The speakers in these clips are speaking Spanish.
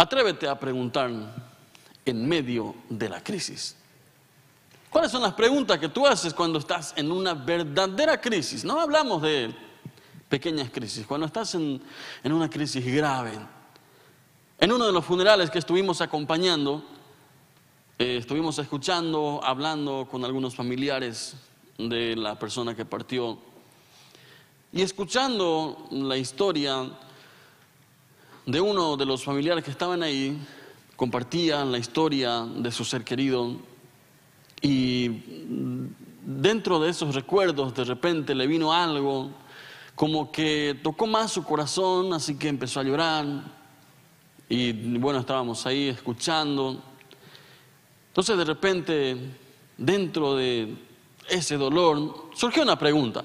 Atrévete a preguntar en medio de la crisis. ¿Cuáles son las preguntas que tú haces cuando estás en una verdadera crisis? No hablamos de pequeñas crisis, cuando estás en, una crisis grave. En uno de los funerales que estuvimos acompañando, eh, estuvimos escuchando, hablando con algunos familiares de la persona que partió y escuchando la historia de uno de los familiares que estaban ahí, compartían la historia de su ser querido y dentro de esos recuerdos de repente le vino algo como que tocó más su corazón, así que empezó a llorar y bueno, estábamos ahí escuchando. Entonces de repente, dentro de ese dolor, surgió una pregunta,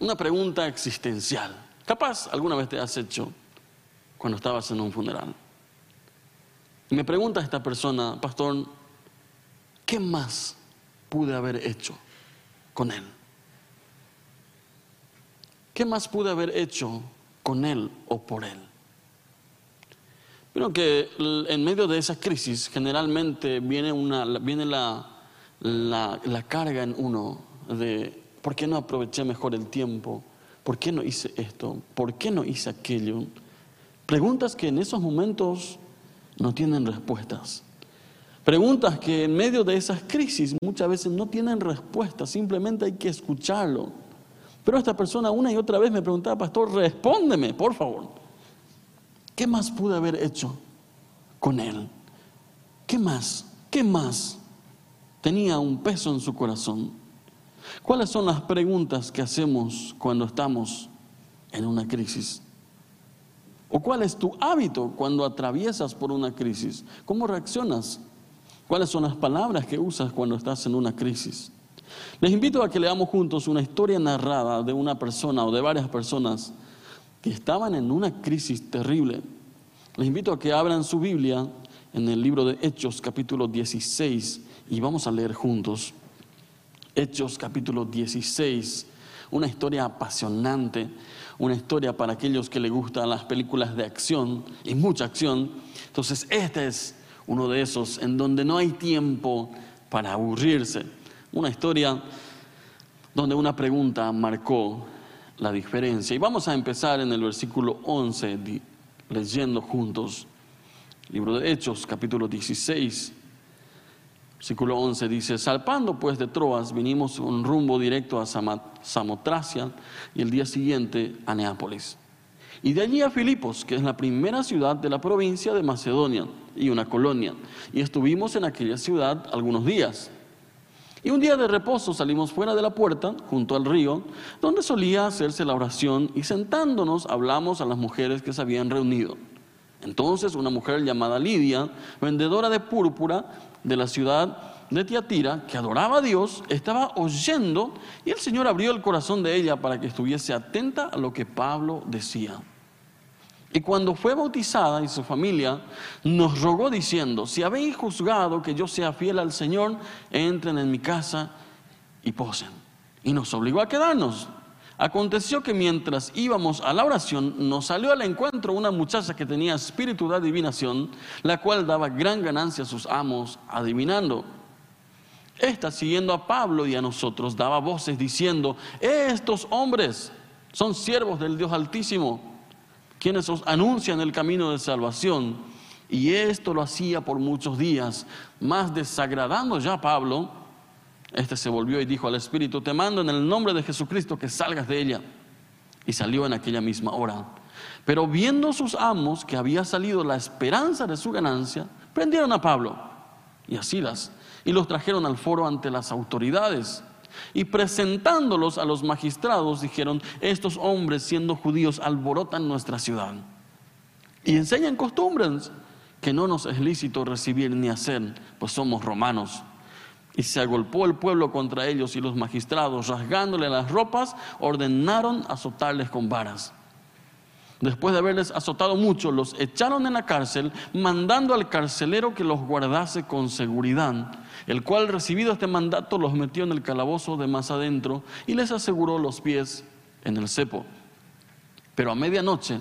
una pregunta existencial. Capaz alguna vez te has hecho cuando estabas en un funeral. Y me pregunta esta persona, pastor, ¿qué más pude haber hecho con él? ¿Qué más pude haber hecho con él o por él? Pero que en medio de esa crisis generalmente viene, una, viene la, la, la carga en uno de ¿por qué no aproveché mejor el tiempo? ¿Por qué no hice esto? ¿Por qué no hice aquello? Preguntas que en esos momentos no tienen respuestas. Preguntas que en medio de esas crisis muchas veces no tienen respuesta, simplemente hay que escucharlo. Pero esta persona una y otra vez me preguntaba, pastor, respóndeme, por favor. ¿Qué más pude haber hecho con él? ¿Qué más? ¿Qué más? Tenía un peso en su corazón. ¿Cuáles son las preguntas que hacemos cuando estamos en una crisis? ¿O cuál es tu hábito cuando atraviesas por una crisis? ¿Cómo reaccionas? ¿Cuáles son las palabras que usas cuando estás en una crisis? Les invito a que leamos juntos una historia narrada de una persona o de varias personas que estaban en una crisis terrible. Les invito a que abran su Biblia en el libro de Hechos capítulo 16 y vamos a leer juntos. Hechos capítulo 16, una historia apasionante, una historia para aquellos que les gustan las películas de acción y mucha acción. Entonces, este es uno de esos en donde no hay tiempo para aburrirse. Una historia donde una pregunta marcó la diferencia. Y vamos a empezar en el versículo 11, leyendo juntos, libro de Hechos, capítulo 16. Versículo 11 dice, salpando pues de Troas, vinimos un rumbo directo a Samotracia y el día siguiente a Neápolis. Y de allí a Filipos, que es la primera ciudad de la provincia de Macedonia y una colonia. Y estuvimos en aquella ciudad algunos días. Y un día de reposo salimos fuera de la puerta, junto al río, donde solía hacerse la oración, y sentándonos hablamos a las mujeres que se habían reunido. Entonces una mujer llamada Lidia, vendedora de púrpura de la ciudad de Tiatira, que adoraba a Dios, estaba oyendo y el Señor abrió el corazón de ella para que estuviese atenta a lo que Pablo decía. Y cuando fue bautizada y su familia nos rogó diciendo, si habéis juzgado que yo sea fiel al Señor, entren en mi casa y posen. Y nos obligó a quedarnos. Aconteció que mientras íbamos a la oración, nos salió al encuentro una muchacha que tenía espíritu de adivinación, la cual daba gran ganancia a sus amos adivinando. Esta, siguiendo a Pablo y a nosotros, daba voces diciendo, estos hombres son siervos del Dios Altísimo quienes os anuncian el camino de salvación. Y esto lo hacía por muchos días, más desagradando ya a Pablo, este se volvió y dijo al Espíritu, te mando en el nombre de Jesucristo que salgas de ella. Y salió en aquella misma hora. Pero viendo sus amos que había salido la esperanza de su ganancia, prendieron a Pablo y a Silas y los trajeron al foro ante las autoridades. Y presentándolos a los magistrados dijeron, estos hombres siendo judíos alborotan nuestra ciudad y enseñan costumbres que no nos es lícito recibir ni hacer, pues somos romanos. Y se agolpó el pueblo contra ellos y los magistrados, rasgándole las ropas, ordenaron azotarles con varas. Después de haberles azotado mucho, los echaron en la cárcel, mandando al carcelero que los guardase con seguridad el cual recibido este mandato los metió en el calabozo de más adentro y les aseguró los pies en el cepo. Pero a medianoche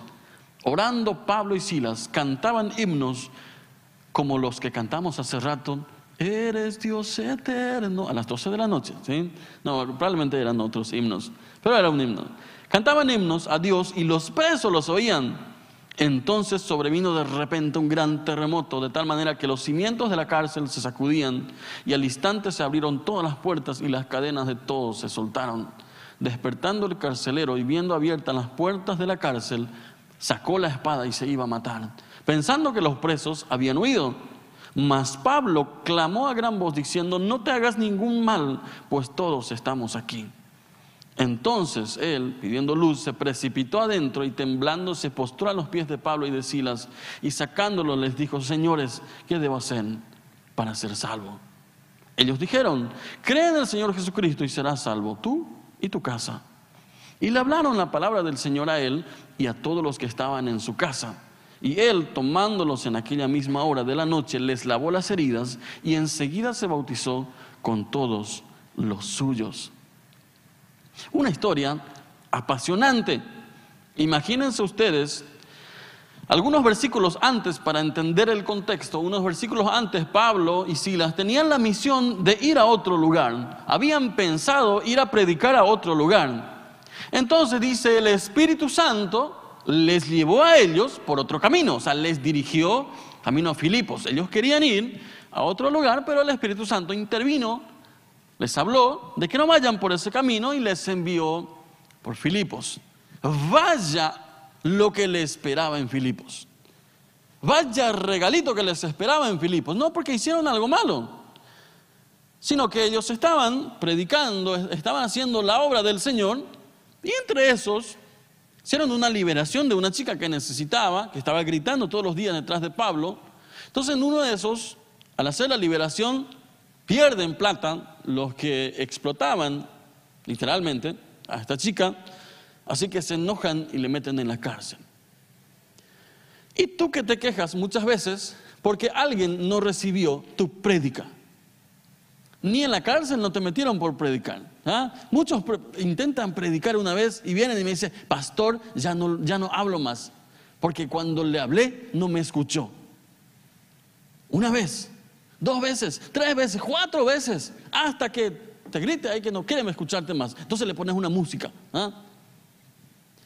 Orando Pablo y Silas cantaban himnos como los que cantamos hace rato. Eres Dios eterno a las 12 de la noche. ¿sí? No, probablemente eran otros himnos, pero era un himno. Cantaban himnos a Dios y los presos los oían. Entonces sobrevino de repente un gran terremoto, de tal manera que los cimientos de la cárcel se sacudían y al instante se abrieron todas las puertas y las cadenas de todos se soltaron. Despertando el carcelero y viendo abiertas las puertas de la cárcel, sacó la espada y se iba a matar, pensando que los presos habían huido. Mas Pablo clamó a gran voz diciendo, no te hagas ningún mal, pues todos estamos aquí. Entonces él, pidiendo luz, se precipitó adentro y temblando se postró a los pies de Pablo y de Silas y sacándolo les dijo, señores, ¿qué debo hacer para ser salvo? Ellos dijeron, cree en el Señor Jesucristo y serás salvo, tú y tu casa. Y le hablaron la palabra del Señor a él y a todos los que estaban en su casa. Y él, tomándolos en aquella misma hora de la noche, les lavó las heridas y enseguida se bautizó con todos los suyos. Una historia apasionante. Imagínense ustedes algunos versículos antes, para entender el contexto, unos versículos antes, Pablo y Silas tenían la misión de ir a otro lugar. Habían pensado ir a predicar a otro lugar. Entonces dice, el Espíritu Santo les llevó a ellos por otro camino, o sea, les dirigió camino a Filipos. Ellos querían ir a otro lugar, pero el Espíritu Santo intervino les habló de que no vayan por ese camino y les envió por Filipos. Vaya lo que les esperaba en Filipos. Vaya regalito que les esperaba en Filipos. No porque hicieron algo malo, sino que ellos estaban predicando, estaban haciendo la obra del Señor y entre esos hicieron una liberación de una chica que necesitaba, que estaba gritando todos los días detrás de Pablo. Entonces en uno de esos, al hacer la liberación, pierden plata los que explotaban literalmente a esta chica, así que se enojan y le meten en la cárcel. Y tú que te quejas muchas veces porque alguien no recibió tu prédica. Ni en la cárcel no te metieron por predicar. ¿ah? Muchos intentan predicar una vez y vienen y me dicen, pastor, ya no, ya no hablo más, porque cuando le hablé no me escuchó. Una vez dos veces, tres veces, cuatro veces, hasta que te grite ahí que no quieren escucharte más. Entonces le pones una música. ¿ah?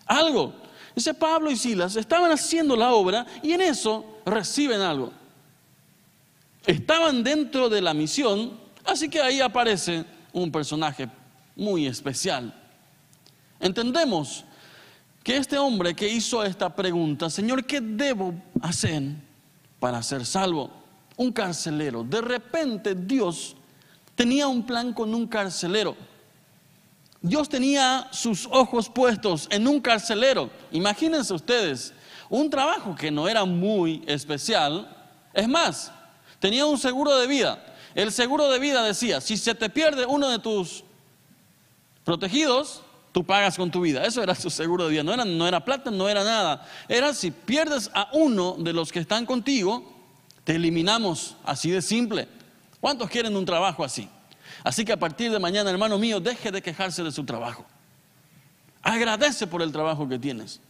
Algo. Dice Pablo y Silas estaban haciendo la obra y en eso reciben algo. Estaban dentro de la misión, así que ahí aparece un personaje muy especial. Entendemos que este hombre que hizo esta pregunta, Señor, ¿qué debo hacer para ser salvo? un carcelero. De repente Dios tenía un plan con un carcelero. Dios tenía sus ojos puestos en un carcelero. Imagínense ustedes, un trabajo que no era muy especial. Es más, tenía un seguro de vida. El seguro de vida decía, si se te pierde uno de tus protegidos, tú pagas con tu vida. Eso era su seguro de vida. No era, no era plata, no era nada. Era si pierdes a uno de los que están contigo, te eliminamos así de simple. ¿Cuántos quieren un trabajo así? Así que a partir de mañana, hermano mío, deje de quejarse de su trabajo. Agradece por el trabajo que tienes.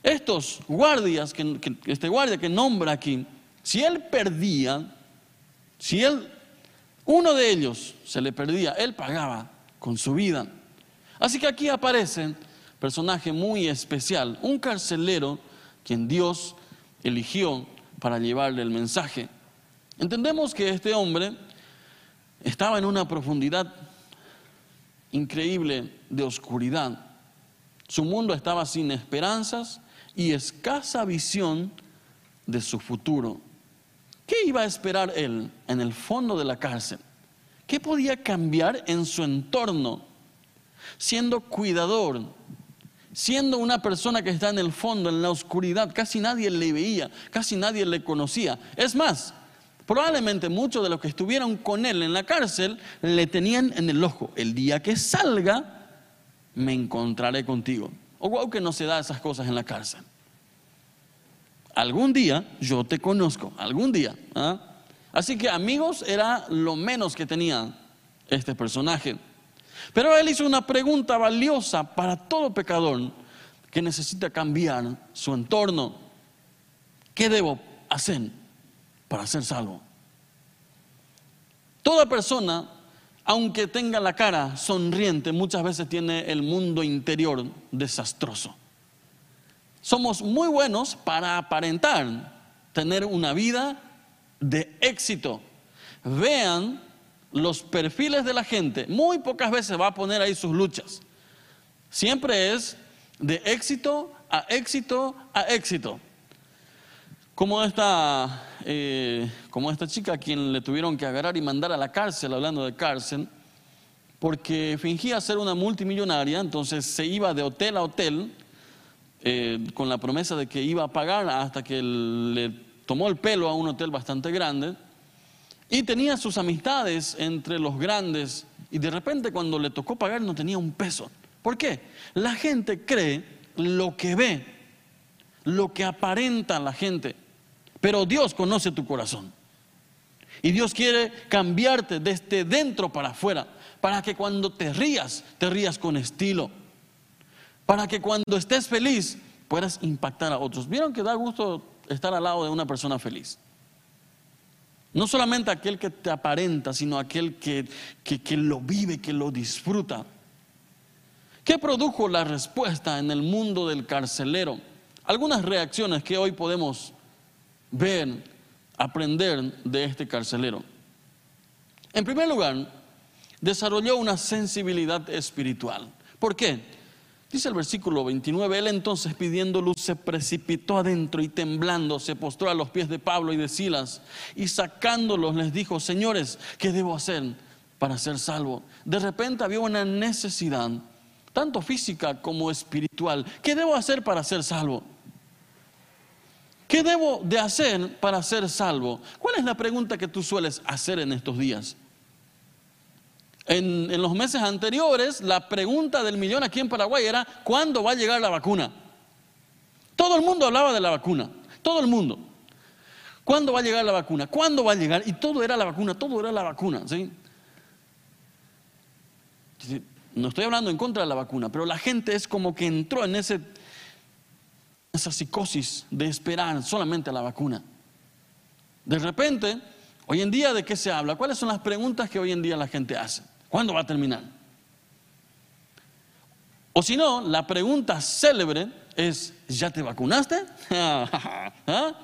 Estos guardias, que, este guardia que nombra aquí, si él perdía, si él, uno de ellos se le perdía, él pagaba con su vida. Así que aquí aparece personaje muy especial, un carcelero quien Dios eligió para llevarle el mensaje. Entendemos que este hombre estaba en una profundidad increíble de oscuridad. Su mundo estaba sin esperanzas y escasa visión de su futuro. ¿Qué iba a esperar él en el fondo de la cárcel? ¿Qué podía cambiar en su entorno? Siendo cuidador, siendo una persona que está en el fondo, en la oscuridad, casi nadie le veía, casi nadie le conocía. Es más, probablemente muchos de los que estuvieron con él en la cárcel le tenían en el ojo, el día que salga, me encontraré contigo. O wow que no se da esas cosas en la cárcel. Algún día yo te conozco, algún día. ¿ah? Así que amigos era lo menos que tenía este personaje. Pero él hizo una pregunta valiosa para todo pecador que necesita cambiar su entorno. ¿Qué debo hacer para ser salvo? Toda persona, aunque tenga la cara sonriente, muchas veces tiene el mundo interior desastroso. Somos muy buenos para aparentar tener una vida de éxito. Vean los perfiles de la gente. Muy pocas veces va a poner ahí sus luchas. Siempre es de éxito a éxito a éxito. Como esta, eh, como esta chica a quien le tuvieron que agarrar y mandar a la cárcel, hablando de cárcel, porque fingía ser una multimillonaria, entonces se iba de hotel a hotel eh, con la promesa de que iba a pagar hasta que le tomó el pelo a un hotel bastante grande y tenía sus amistades entre los grandes y de repente cuando le tocó pagar no tenía un peso. ¿Por qué? La gente cree lo que ve, lo que aparenta la gente, pero Dios conoce tu corazón. Y Dios quiere cambiarte desde dentro para afuera, para que cuando te rías, te rías con estilo para que cuando estés feliz puedas impactar a otros. ¿Vieron que da gusto estar al lado de una persona feliz? No solamente aquel que te aparenta, sino aquel que, que, lo vive, que lo disfruta. ¿Qué produjo la respuesta en el mundo del carcelero? Algunas reacciones que hoy podemos ver, aprender de este carcelero. En primer lugar, desarrolló una sensibilidad espiritual. ¿Por qué? Dice el versículo 29, él entonces pidiendo luz se precipitó adentro y temblando se postró a los pies de Pablo y de Silas y sacándolos les dijo, señores, ¿qué debo hacer para ser salvo? De repente había una necesidad, tanto física como espiritual. ¿Qué debo hacer para ser salvo? ¿Qué debo de hacer para ser salvo? ¿Cuál es la pregunta que tú sueles hacer en estos días? En, los meses anteriores, la pregunta del millón aquí en Paraguay era, ¿cuándo va a llegar la vacuna? Todo el mundo hablaba de la vacuna, todo el mundo. ¿Cuándo va a llegar la vacuna? ¿Cuándo va a llegar? Y todo era la vacuna, todo era la vacuna. ¿sí? No estoy hablando en contra de la vacuna, pero la gente es como que entró en ese, esa psicosis de esperar solamente a la vacuna. De repente, hoy en día, ¿de qué se habla? ¿Cuáles son las preguntas que hoy en día la gente hace? ¿Cuándo va a terminar? O si no, la pregunta célebre es, ¿ya te vacunaste? ¿Ah?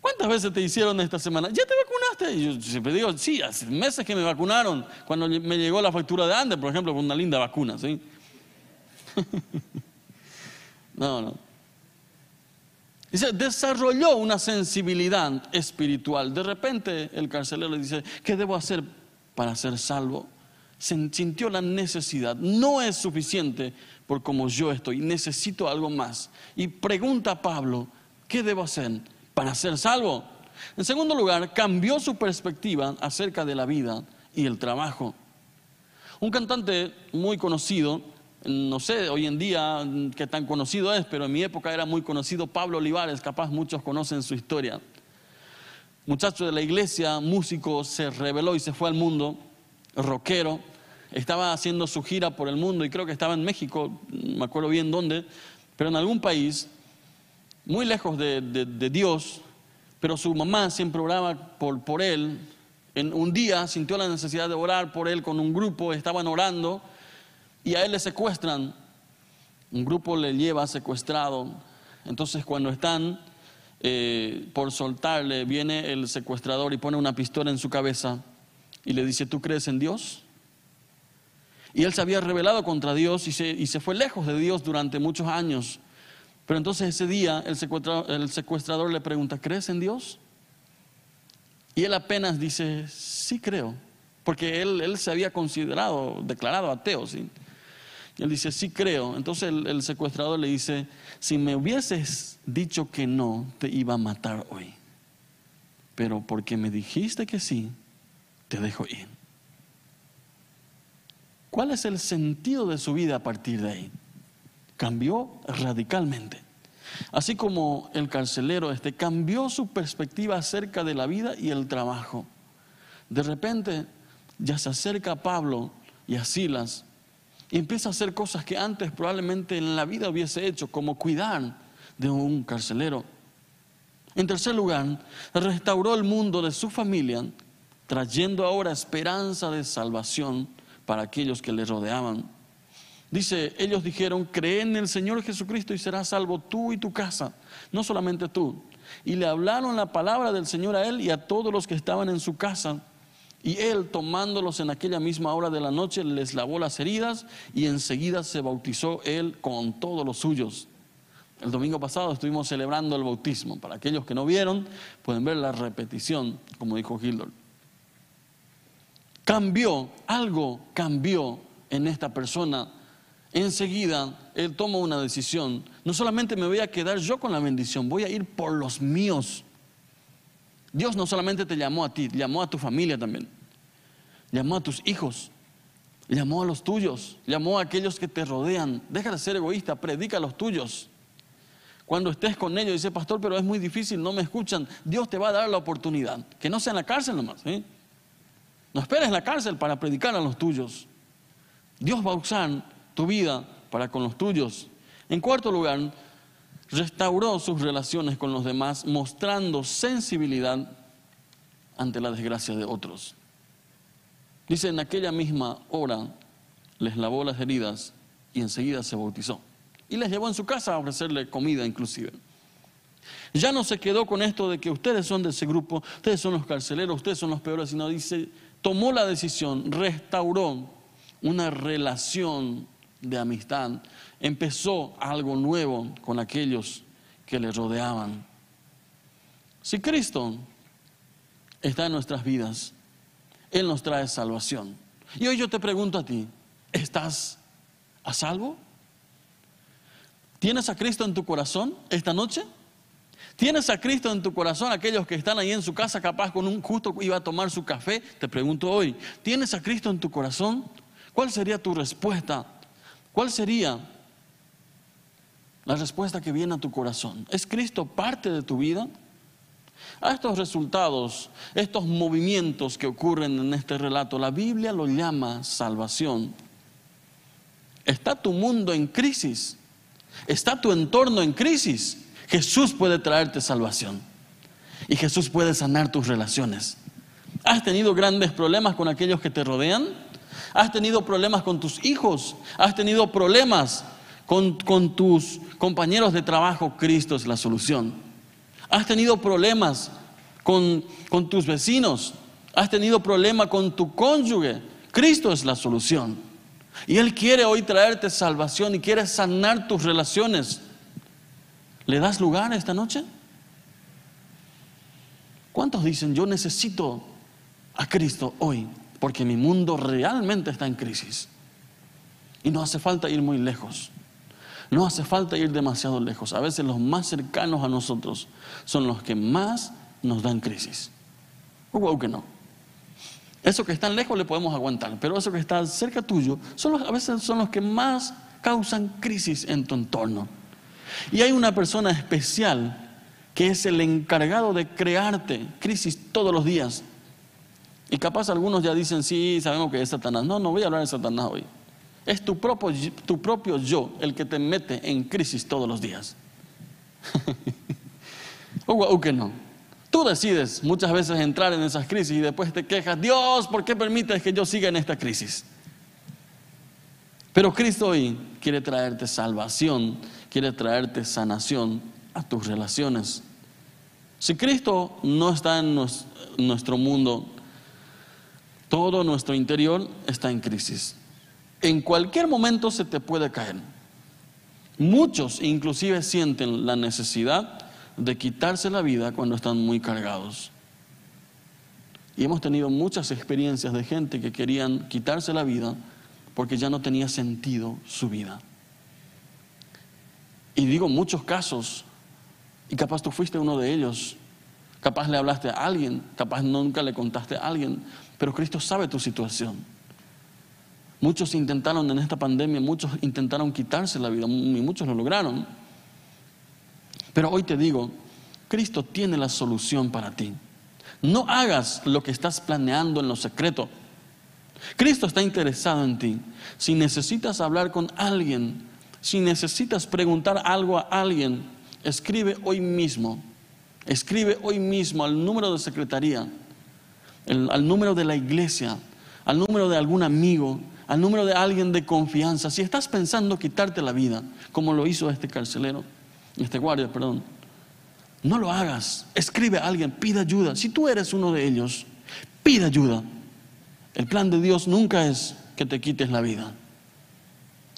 ¿Cuántas veces te hicieron esta semana? ¿Ya te vacunaste? Y yo siempre digo, sí, hace meses que me vacunaron, cuando me llegó la factura de Andes, por ejemplo, con una linda vacuna, ¿sí? no, no. Dice, desarrolló una sensibilidad espiritual. De repente el carcelero le dice, ¿qué debo hacer para ser salvo? Sintió la necesidad. No es suficiente por como yo estoy, necesito algo más. Y pregunta a Pablo, ¿qué debo hacer para ser salvo? En segundo lugar, cambió su perspectiva acerca de la vida y el trabajo. Un cantante muy conocido, no sé hoy en día qué tan conocido es, pero en mi época era muy conocido, Pablo Olivares, capaz muchos conocen su historia. Muchacho de la iglesia, músico, se rebeló y se fue al mundo, rockero, estaba haciendo su gira por el mundo y creo que estaba en México, me acuerdo bien dónde, pero en algún país, muy lejos de, Dios, pero su mamá siempre oraba por, por él. En un día sintió la necesidad de orar por él con un grupo, estaban orando y a él le secuestran. Un grupo le lleva secuestrado. Entonces cuando están eh, por soltarle, viene el secuestrador y pone una pistola en su cabeza y le dice, ¿tú crees en Dios? Y él se había rebelado contra Dios y se, fue lejos de Dios durante muchos años. Pero entonces ese día el secuestrador, el secuestrador le pregunta, ¿crees en Dios? Y él apenas dice, sí creo, porque él, él se había considerado, declarado ateo. ¿sí? Y él dice, sí creo. Entonces el, el secuestrador le dice, si me hubieses dicho que no, te iba a matar hoy. Pero porque me dijiste que sí, te dejo ir. ¿Cuál es el sentido de su vida a partir de ahí? Cambió radicalmente. Así como el carcelero este cambió su perspectiva acerca de la vida y el trabajo. De repente ya se acerca a Pablo y a Silas y empieza a hacer cosas que antes probablemente en la vida hubiese hecho, como cuidar de un carcelero. En tercer lugar, restauró el mundo de su familia, trayendo ahora esperanza de salvación para aquellos que le rodeaban. Dice, ellos dijeron, cree en el Señor Jesucristo y serás salvo tú y tu casa, no solamente tú. Y le hablaron la palabra del Señor a él y a todos los que estaban en su casa. Y él, tomándolos en aquella misma hora de la noche, les lavó las heridas y enseguida se bautizó él con todos los suyos. El domingo pasado estuvimos celebrando el bautismo. Para aquellos que no vieron, pueden ver la repetición, como dijo Gildor. Cambió, algo cambió en esta persona. Enseguida él toma una decisión. No solamente me voy a quedar yo con la bendición, voy a ir por los míos. Dios no solamente te llamó a ti, llamó a tu familia también. Llamó a tus hijos, llamó a los tuyos, llamó a aquellos que te rodean. Deja de ser egoísta, predica a los tuyos. Cuando estés con ellos, dice pastor, pero es muy difícil, no me escuchan. Dios te va a dar la oportunidad. Que no sea en la cárcel nomás. ¿eh? No esperes la cárcel para predicar a los tuyos. Dios va a usar tu vida para con los tuyos. En cuarto lugar, restauró sus relaciones con los demás, mostrando sensibilidad ante la desgracia de otros. Dice, en aquella misma hora les lavó las heridas y enseguida se bautizó. Y les llevó en su casa a ofrecerle comida inclusive. Ya no se quedó con esto de que ustedes son de ese grupo, ustedes son los carceleros, ustedes son los peores, sino dice, tomó la decisión, restauró una relación de amistad, empezó algo nuevo con aquellos que le rodeaban. Si Cristo está en nuestras vidas, Él nos trae salvación. Y hoy yo te pregunto a ti, ¿estás a salvo? ¿Tienes a Cristo en tu corazón esta noche? ¿Tienes a Cristo en tu corazón? Aquellos que están ahí en su casa, capaz con un justo iba a tomar su café, te pregunto hoy, ¿tienes a Cristo en tu corazón? ¿Cuál sería tu respuesta? ¿Cuál sería la respuesta que viene a tu corazón? ¿Es Cristo parte de tu vida? A estos resultados, estos movimientos que ocurren en este relato, la Biblia lo llama salvación. ¿Está tu mundo en crisis? ¿Está tu entorno en crisis? Jesús puede traerte salvación. Y Jesús puede sanar tus relaciones. ¿Has tenido grandes problemas con aquellos que te rodean? ¿Has tenido problemas con tus hijos? ¿Has tenido problemas con, tus compañeros de trabajo? Cristo es la solución. ¿Has tenido problemas con, con tus vecinos? ¿Has tenido problemas con tu cónyuge? Cristo es la solución. Y Él quiere hoy traerte salvación y quiere sanar tus relaciones. ¿Le das lugar esta noche? ¿Cuántos dicen, yo necesito a Cristo hoy? porque mi mundo realmente está en crisis. Y no hace falta ir muy lejos. No hace falta ir demasiado lejos. A veces los más cercanos a nosotros son los que más nos dan crisis. O que no. Eso que están lejos le podemos aguantar, pero eso que está cerca tuyo son a veces son los que más causan crisis en tu entorno. Y hay una persona especial que es el encargado de crearte crisis todos los días y capaz algunos ya dicen, sí, sabemos que es Satanás. No, no voy a hablar de Satanás hoy. Es tu propio, tu propio yo el que te mete en crisis todos los días. o, que no. Tú decides muchas veces entrar en esas crisis y después te quejas, Dios, ¿por qué permites que yo siga en esta crisis? Pero Cristo hoy quiere traerte salvación, quiere traerte sanación a tus relaciones. Si Cristo no está en nuestro mundo, todo nuestro interior está en crisis. En cualquier momento se te puede caer. Muchos inclusive sienten la necesidad de quitarse la vida cuando están muy cargados. Y hemos tenido muchas experiencias de gente que querían quitarse la vida porque ya no tenía sentido su vida. Y digo muchos casos, y capaz tú fuiste uno de ellos, capaz le hablaste a alguien, capaz nunca le contaste a alguien, pero Cristo sabe tu situación. Muchos intentaron en esta pandemia, muchos intentaron quitarse la vida y muchos lo lograron. Pero hoy te digo, Cristo tiene la solución para ti. No hagas lo que estás planeando en lo secreto. Cristo está interesado en ti. Si necesitas hablar con alguien, si necesitas preguntar algo a alguien, escribe hoy mismo. Escribe hoy mismo al número de secretaría, al número de la iglesia, al número de algún amigo, al número de alguien de confianza. Si estás pensando quitarte la vida, como lo hizo este carcelero, este guardia, perdón, no lo hagas. Escribe a alguien, pide ayuda. Si tú eres uno de ellos, pide ayuda. El plan de Dios nunca es que te quites la vida.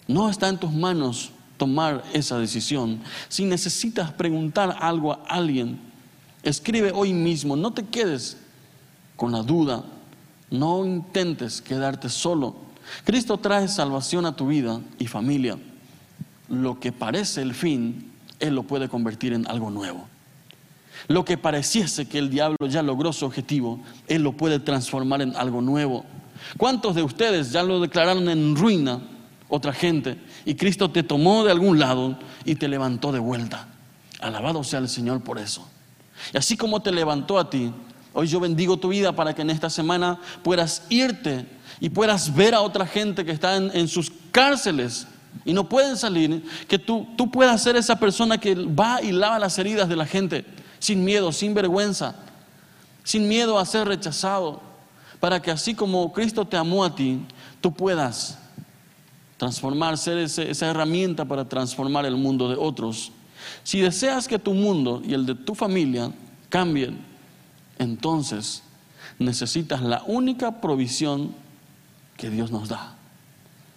No está en tus manos tomar esa decisión. Si necesitas preguntar algo a alguien, escribe hoy mismo. No te quedes con la duda. No intentes quedarte solo. Cristo trae salvación a tu vida y familia. Lo que parece el fin, Él lo puede convertir en algo nuevo. Lo que pareciese que el diablo ya logró su objetivo, Él lo puede transformar en algo nuevo. ¿Cuántos de ustedes ya lo declararon en ruina otra gente y Cristo te tomó de algún lado y te levantó de vuelta? Alabado sea el Señor por eso. Y así como te levantó a ti, hoy yo bendigo tu vida para que en esta semana puedas irte y puedas ver a otra gente que está en, sus cárceles y no pueden salir, que tú, tú puedas ser esa persona que va y lava las heridas de la gente sin miedo, sin vergüenza, sin miedo a ser rechazado, para que así como Cristo te amó a ti, tú puedas transformar, ser esa herramienta para transformar el mundo de otros. Si deseas que tu mundo y el de tu familia cambien, entonces necesitas la única provisión que Dios nos da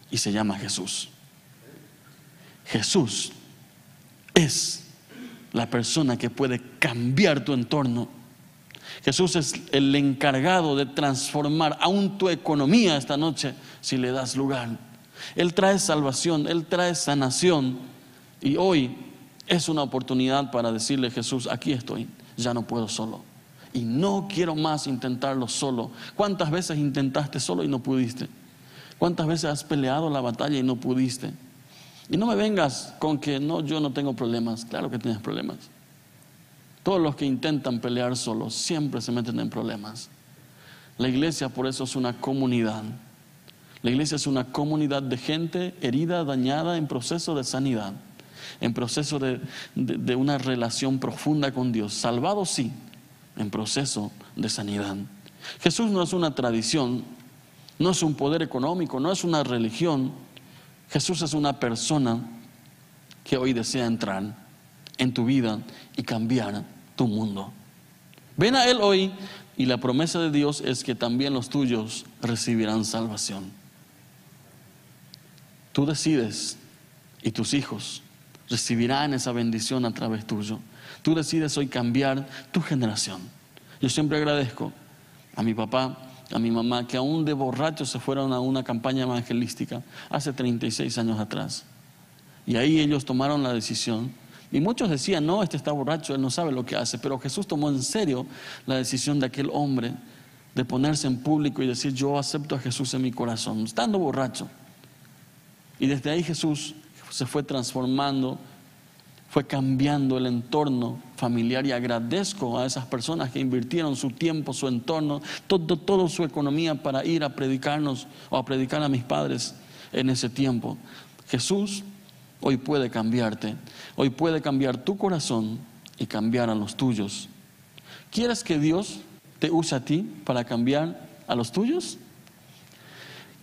y se llama Jesús. Jesús es la persona que puede cambiar tu entorno. Jesús es el encargado de transformar aún tu economía esta noche si le das lugar. Él trae salvación, Él trae sanación. Y hoy es una oportunidad para decirle Jesús, aquí estoy, ya no puedo solo. Y no quiero más intentarlo solo. ¿Cuántas veces intentaste solo y no pudiste? ¿Cuántas veces has peleado la batalla y no pudiste? Y no me vengas con que no, yo no tengo problemas. Claro que tienes problemas. Todos los que intentan pelear solos siempre se meten en problemas. La iglesia por eso es una comunidad. La iglesia es una comunidad de gente herida, dañada, en proceso de sanidad, en proceso de, de una relación profunda con Dios. Salvado sí, en proceso de sanidad. Jesús no es una tradición, no es un poder económico, no es una religión Jesús es una persona que hoy desea entrar en tu vida y cambiar tu mundo. Ven a Él hoy y la promesa de Dios es que también los tuyos recibirán salvación. Tú decides y tus hijos recibirán esa bendición a través tuyo. Tú decides hoy cambiar tu generación. Yo siempre agradezco a mi papá a mi mamá que aún de borrachos se fueron a una campaña evangelística hace 36 años atrás. Y ahí ellos tomaron la decisión. Y muchos decían, no, este está borracho, él no sabe lo que hace. Pero Jesús tomó en serio la decisión de aquel hombre de ponerse en público y decir, yo acepto a Jesús en mi corazón, estando borracho. Y desde ahí Jesús se fue transformando fue cambiando el entorno familiar y agradezco a esas personas que invirtieron su tiempo, su entorno, todo, toda su economía para ir a predicarnos o a predicar a mis padres en ese tiempo. Jesús hoy puede cambiarte, hoy puede cambiar tu corazón y cambiar a los tuyos. ¿Quieres que Dios te use a ti para cambiar a los tuyos?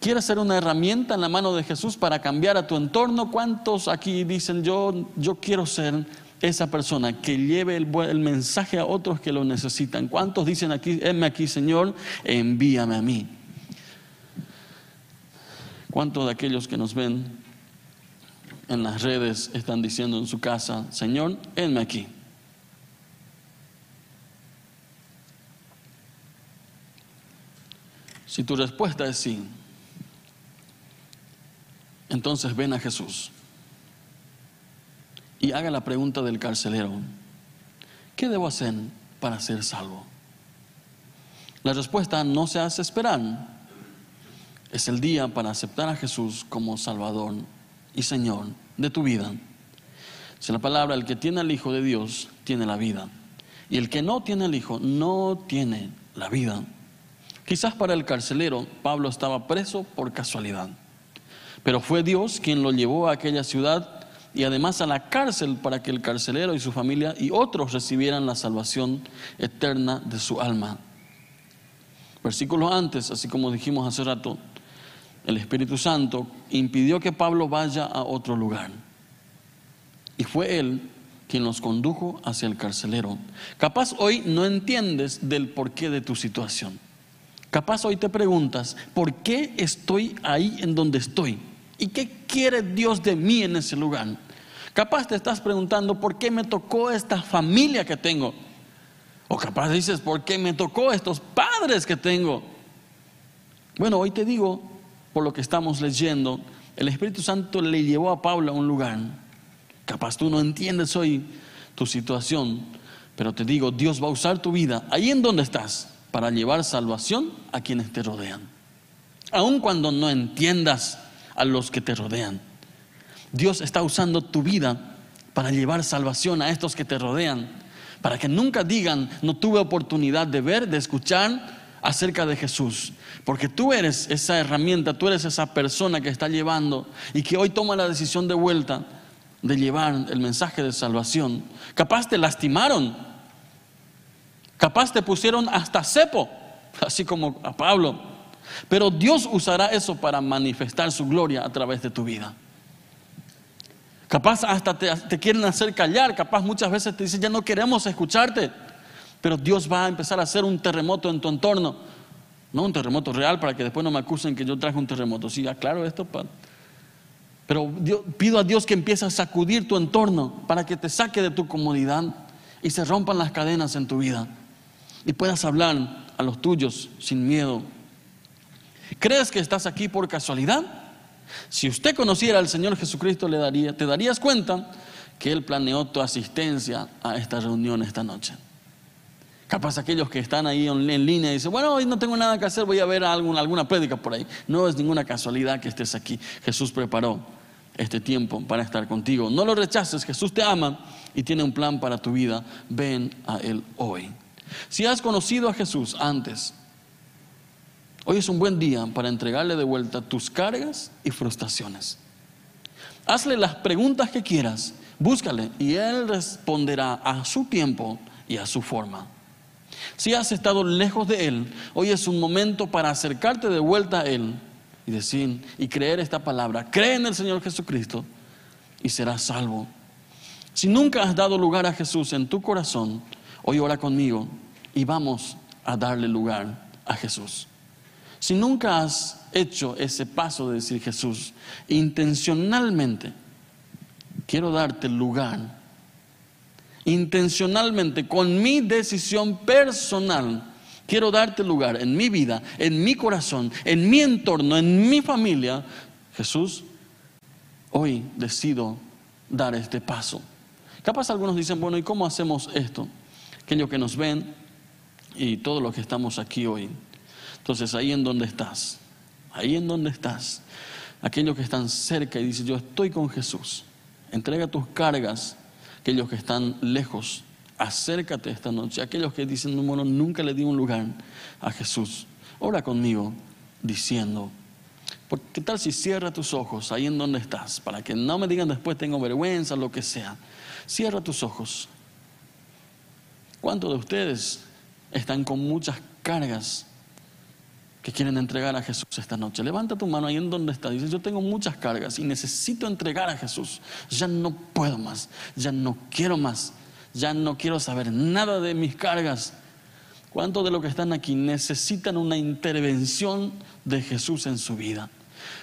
¿Quieres ser una herramienta en la mano de Jesús para cambiar a tu entorno? ¿Cuántos aquí dicen yo, yo quiero ser esa persona que lleve el, el, mensaje a otros que lo necesitan? ¿Cuántos dicen aquí, heme aquí Señor, envíame a mí? ¿Cuántos de aquellos que nos ven en las redes están diciendo en su casa, Señor, heme aquí? Si tu respuesta es sí, entonces ven a Jesús y haga la pregunta del carcelero, ¿qué debo hacer para ser salvo? La respuesta no se hace esperar. Es el día para aceptar a Jesús como Salvador y Señor de tu vida. Si la palabra, el que tiene al Hijo de Dios tiene la vida. Y el que no tiene al Hijo no tiene la vida. Quizás para el carcelero Pablo estaba preso por casualidad, pero fue Dios quien lo llevó a aquella ciudad y además a la cárcel para que el carcelero y su familia y otros recibieran la salvación eterna de su alma. Versículos antes, así como dijimos hace rato, el Espíritu Santo impidió que Pablo vaya a otro lugar. Y fue él quien los condujo hacia el carcelero. Capaz hoy no entiendes del porqué de tu situación. Capaz hoy te preguntas, ¿por qué estoy ahí en donde estoy? ¿Y qué quiere Dios de mí en ese lugar? Capaz te estás preguntando, ¿por qué me tocó esta familia que tengo? O capaz dices, ¿por qué me tocó estos padres que tengo? Bueno, hoy te digo, por lo que estamos leyendo, el Espíritu Santo le llevó a Pablo a un lugar. Capaz tú no entiendes hoy tu situación, pero te digo, Dios va a usar tu vida ahí en donde estás para llevar salvación a quienes te rodean. Aun cuando no entiendas a los que te rodean. Dios está usando tu vida para llevar salvación a estos que te rodean, para que nunca digan, no tuve oportunidad de ver, de escuchar acerca de Jesús, porque tú eres esa herramienta, tú eres esa persona que está llevando y que hoy toma la decisión de vuelta de llevar el mensaje de salvación. Capaz te lastimaron, Capaz te pusieron hasta cepo, así como a Pablo. Pero Dios usará eso para manifestar su gloria a través de tu vida. Capaz hasta te, quieren hacer callar, capaz muchas veces te dicen, ya no queremos escucharte. Pero Dios va a empezar a hacer un terremoto en tu entorno. No un terremoto real para que después no me acusen que yo traje un terremoto. Sí, aclaro esto. Pero pido a Dios que empiece a sacudir tu entorno para que te saque de tu comodidad y se rompan las cadenas en tu vida y puedas hablar a los tuyos sin miedo. ¿Crees que estás aquí por casualidad? Si usted conociera al Señor Jesucristo, le daría, te darías cuenta que Él planeó tu asistencia a esta reunión esta noche. Capaz aquellos que están ahí en, línea dicen, bueno, hoy no tengo nada que hacer, voy a ver alguna, alguna prédica por ahí. No es ninguna casualidad que estés aquí. Jesús preparó este tiempo para estar contigo. No lo rechaces, Jesús te ama y tiene un plan para tu vida. Ven a Él hoy. Si has conocido a Jesús antes, hoy es un buen día para entregarle de vuelta tus cargas y frustraciones. Hazle las preguntas que quieras, búscale y Él responderá a su tiempo y a su forma. Si has estado lejos de Él, hoy es un momento para acercarte de vuelta a Él y decir y creer esta palabra. Cree en el Señor Jesucristo y serás salvo. Si nunca has dado lugar a Jesús en tu corazón, hoy ora conmigo y vamos a darle lugar a Jesús. Si nunca has hecho ese paso de decir Jesús, intencionalmente quiero darte lugar, intencionalmente, con mi decisión personal, quiero darte lugar en mi vida, en mi corazón, en mi entorno, en mi familia, Jesús, hoy decido dar este paso. Capaz algunos dicen, bueno, ¿y cómo hacemos esto? Aquellos que nos ven, y todos los que estamos aquí hoy. Entonces, ahí en donde estás, ahí en donde estás, aquellos que están cerca y dicen, yo estoy con Jesús, entrega tus cargas, aquellos que están lejos, acércate esta noche, aquellos que dicen, bueno, nunca le di un lugar a Jesús, ora conmigo diciendo, ¿qué tal si cierra tus ojos ahí en donde estás? Para que no me digan después tengo vergüenza, lo que sea. Cierra tus ojos. ¿Cuántos de ustedes están con muchas cargas que quieren entregar a Jesús esta noche. Levanta tu mano ahí en donde está. Dice, yo tengo muchas cargas y necesito entregar a Jesús. Ya no puedo más, ya no quiero más, ya no quiero saber nada de mis cargas. ¿Cuántos de los que están aquí necesitan una intervención de Jesús en su vida?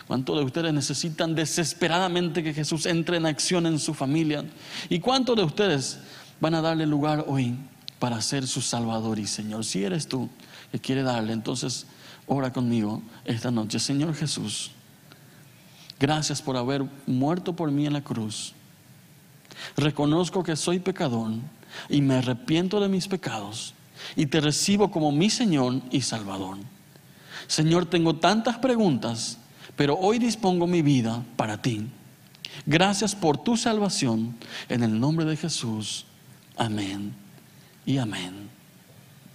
¿Cuántos de ustedes necesitan desesperadamente que Jesús entre en acción en su familia? ¿Y cuántos de ustedes van a darle lugar hoy para ser su Salvador y Señor. Si eres tú que quiere darle, entonces ora conmigo esta noche. Señor Jesús, gracias por haber muerto por mí en la cruz. Reconozco que soy pecador y me arrepiento de mis pecados y te recibo como mi Señor y Salvador. Señor, tengo tantas preguntas, pero hoy dispongo mi vida para ti. Gracias por tu salvación. En el nombre de Jesús. Amén y amén.